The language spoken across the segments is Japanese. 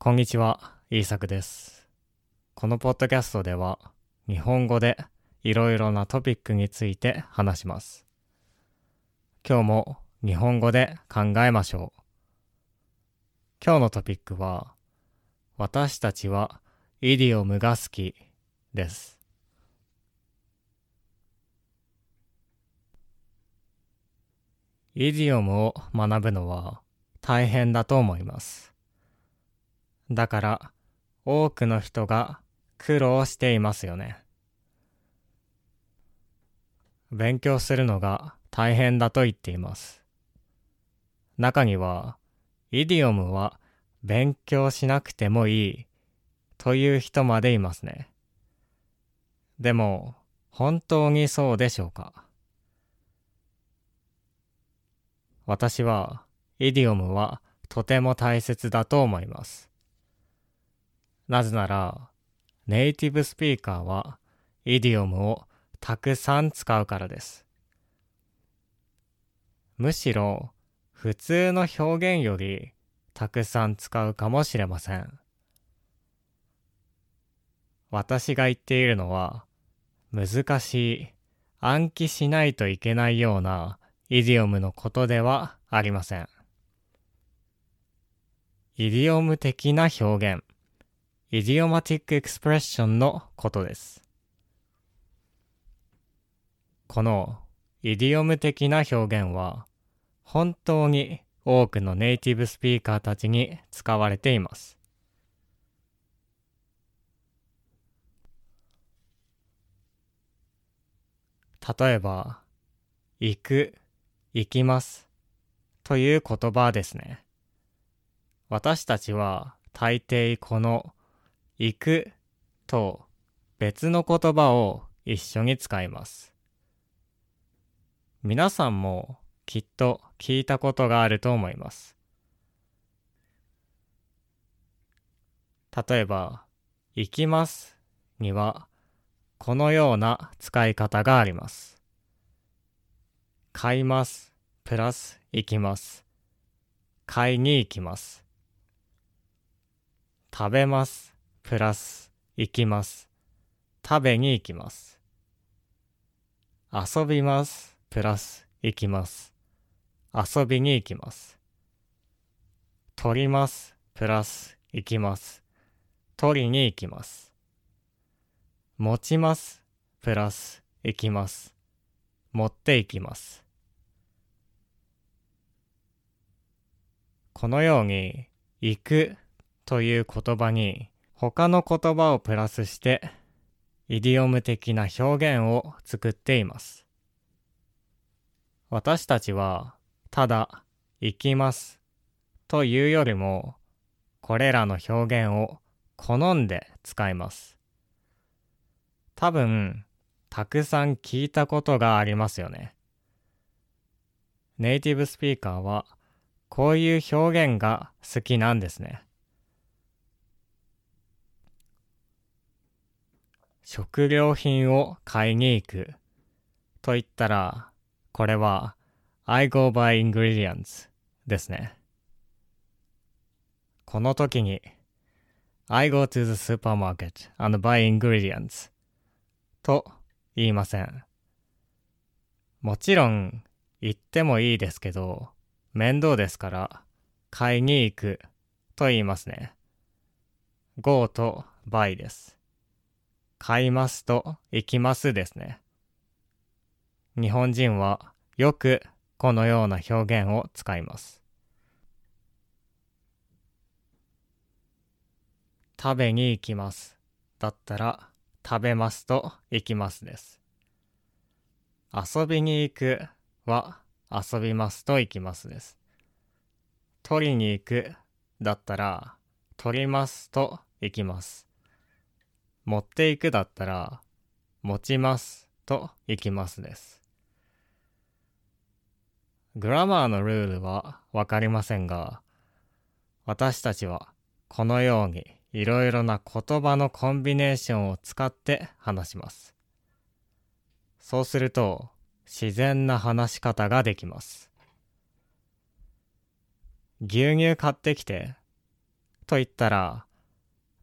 こんにちは、イーサクです。このポッドキャストでは、日本語でいろいろなトピックについて話します。今日も日本語で考えましょう。今日のトピックは、私たちはイディオムが好きです。イディオムを学ぶのは大変だと思います。だから多くの人が苦労していますよね。勉強するのが大変だと言っています。中には、イディオムは勉強しなくてもいいという人までいますね。でも、本当にそうでしょうか私は、イディオムはとても大切だと思います。なぜなら、ネイティブスピーカーはイディオムをたくさん使うからです。むしろ、普通の表現よりたくさん使うかもしれません。私が言っているのは、難しい、暗記しないといけないようなイディオムのことではありません。イディオム的な表現、イディオマティックエクスプレッションのことです。このイディオム的な表現は本当に多くのネイティブスピーカーたちに使われています。例えば、行く、行きますという言葉ですね。私たちは大抵この行くと別の言葉を一緒に使います。皆さんもきっと聞いたことがあると思います。例えば、行きますにはこのような使い方があります。買いますプラス行きます。買いに行きます。食べますプラス行きます。食べに行きます。遊びますプラス行きます。遊びに行きます。取りますプラス行きます。取りに行きます。持ちますプラス行きます。持って行きます。このように行くという言葉に他の言葉をプラスしてイディオム的な表現を作っています。私たちはただ行きますというよりもこれらの表現を好んで使います。多分たくさん聞いたことがありますよね。ネイティブスピーカーはこういう表現が好きなんですね。食料品を買いに行くと言ったら、これは I go by ingredients ですね。この時に I go to the supermarket and buy ingredients と言いません。もちろん言ってもいいですけど、面倒ですから買いに行くと言いますね。go と buy です。買いますと行きますですね。日本人はよくこのような表現を使います。食べに行きます。だったら食べますと行きますです。遊びに行くは遊びますと行きますです。取りに行くだったら取りますと行きます。持っていくだったら持ちますと行きますです。グラマーのルールはわかりませんが、私たちはこのようにいろいろな言葉のコンビネーションを使って話します。そうすると自然な話し方ができます。牛乳買ってきてと言ったら、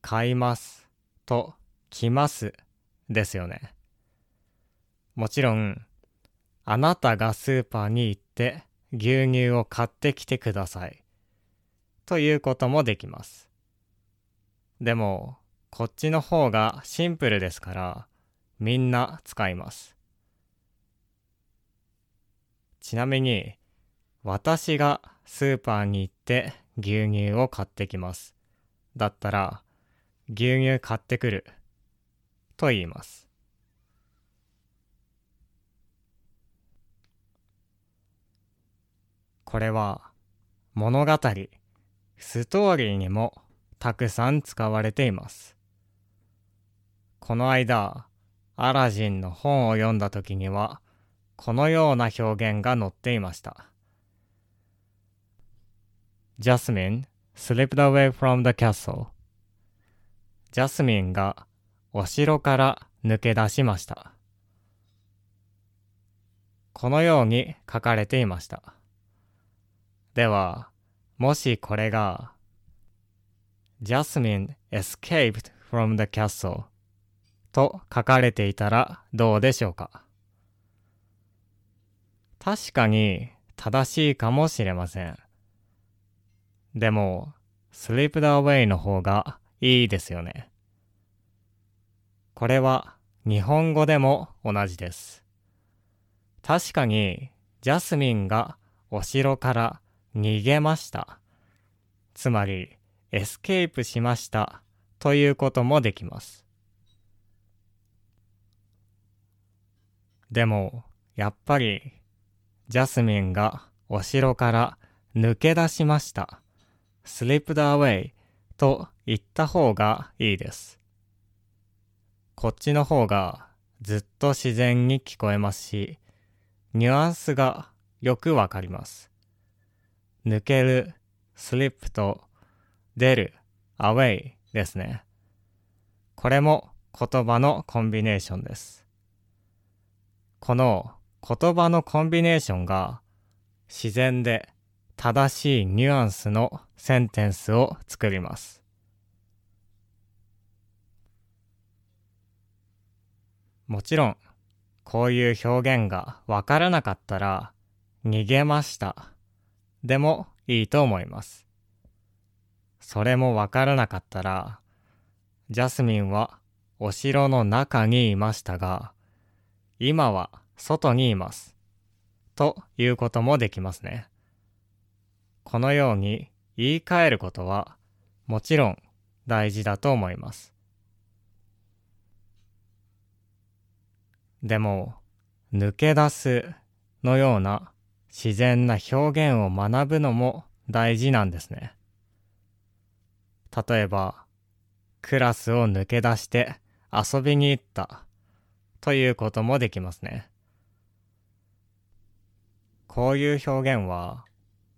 買いますと来ますですよね。もちろん、あなたがスーパーに行って牛乳を買ってきてください。ということもできます。でも、こっちの方がシンプルですから、みんな使います。ちなみに、私がスーパーに行って牛乳を買ってきます。だったら、牛乳買ってくる。と言います。これは物語、ストーリーにもたくさん使われています。この間、アラジンの本を読んだ時には、このような表現が載っていました。Jasmine slipped away from the castle. ジャスミンがお城から抜け出しました。このように書かれていました。では、もしこれが Jasmine escaped from the castle と書かれていたらどうでしょうか？確かに正しいかもしれません。でも、sleep the away の方がいいですよね。これは日本語でも同じです。確かに、ジャスミンがお城から逃げました。つまり、 escape しましたということもできます。でも、やっぱり、ジャスミンがお城から抜け出しました。slipped away と言った方がいいです。こっちの方がずっと自然に聞こえますし、ニュアンスがよくわかります。抜ける、スリップと出る、アウェイですね。これも言葉のコンビネーションです。この言葉のコンビネーションが自然で正しいニュアンスのセンテンスを作ります。もちろん、こういう表現がわからなかったら、逃げましたでもいいと思います。それもわからなかったら、ジャスミンはお城の中にいましたが、今は外にいます。ということもできますね。このように言い換えることはもちろん大事だと思います。でも、抜け出すのような自然な表現を学ぶのも大事なんですね。例えば、クラスを抜け出して遊びに行ったということもできますね。こういう表現は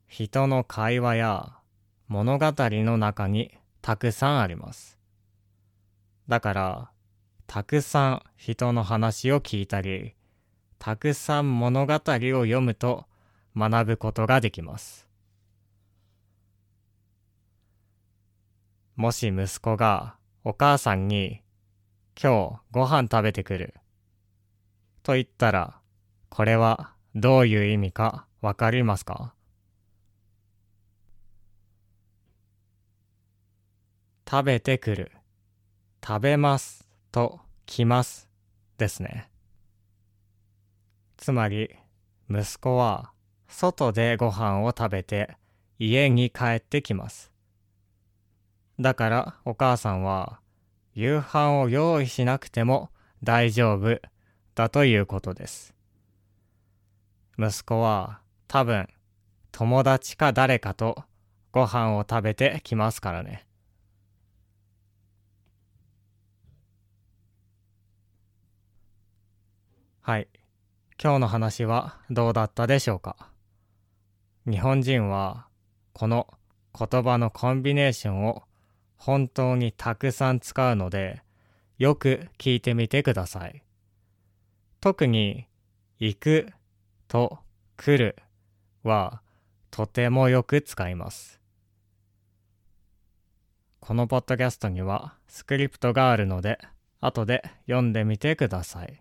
人の会話や物語の中にたくさんあります。だから、たくさん人の話を聞いたり、たくさん物語を読むと学ぶことができます。もし息子がお母さんに今日ご飯食べてくると言ったらこれはどういう意味かわかりますか食べてくる食べますと来ますですね。つまり息子は外でご飯を食べて家に帰ってきます。だからお母さんは夕飯を用意しなくても大丈夫だということです。息子は多分友達か誰かとご飯を食べてきますからね。はい。今日の話はどうだったでしょうか？日本人はこの言葉のコンビネーションを本当にたくさん使うのでよく聞いてみてください。特に行くと来るはとてもよく使います。このポッドキャストにはスクリプトがあるので、後で読んでみてください。